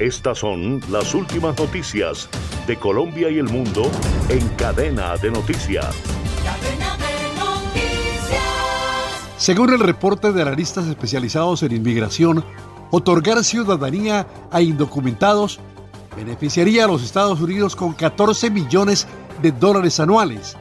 Estas son las últimas noticias de Colombia y el mundo en cadena de noticias. Según el reporte de analistas especializados en inmigración, otorgar ciudadanía a indocumentados beneficiaría a los Estados Unidos con 14 millones de dólares anuales.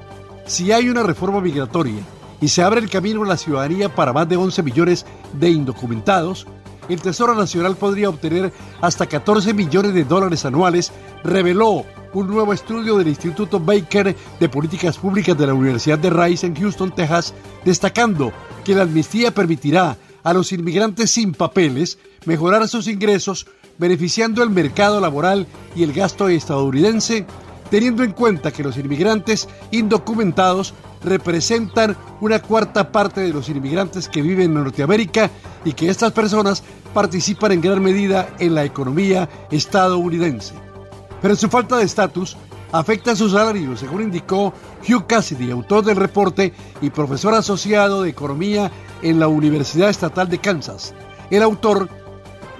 Si hay una reforma migratoria y se abre el camino a la ciudadanía para más de 11 millones de indocumentados, el Tesoro Nacional podría obtener hasta 14 millones de dólares anuales, reveló un nuevo estudio del Instituto Baker de Políticas Públicas de la Universidad de Rice en Houston, Texas, destacando que la amnistía permitirá a los inmigrantes sin papeles mejorar sus ingresos, beneficiando el mercado laboral y el gasto estadounidense, teniendo en cuenta que los inmigrantes indocumentados representan una cuarta parte de los inmigrantes que viven en Norteamérica y que estas personas participan en gran medida en la economía estadounidense. Pero su falta de estatus afecta su salario, según indicó Hugh Cassidy, autor del reporte y profesor asociado de economía en la Universidad Estatal de Kansas. El autor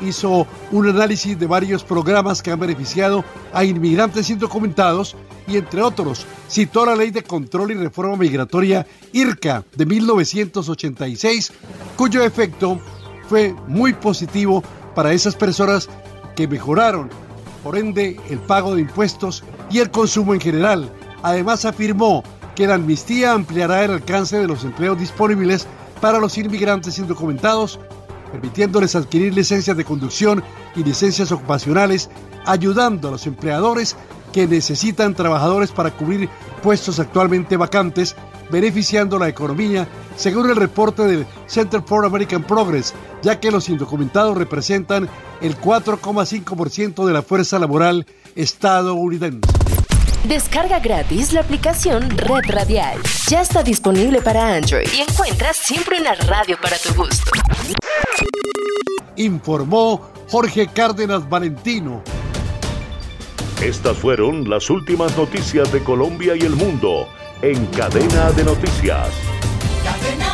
hizo un análisis de varios programas que han beneficiado a inmigrantes indocumentados y entre otros citó la Ley de Control y Reforma Migratoria IRCA de 1986, cuyo efecto fue muy positivo para esas personas que mejoraron, por ende, el pago de impuestos y el consumo en general. Además afirmó que la amnistía ampliará el alcance de los empleos disponibles para los inmigrantes indocumentados permitiéndoles adquirir licencias de conducción y licencias ocupacionales, ayudando a los empleadores que necesitan trabajadores para cubrir puestos actualmente vacantes, beneficiando la economía, según el reporte del Center for American Progress, ya que los indocumentados representan el 4,5% de la fuerza laboral estadounidense. Descarga gratis la aplicación Red Radial. Ya está disponible para Android y encuentras siempre una radio para tu gusto. Informó Jorge Cárdenas Valentino. Estas fueron las últimas noticias de Colombia y el mundo en cadena de noticias. Cadena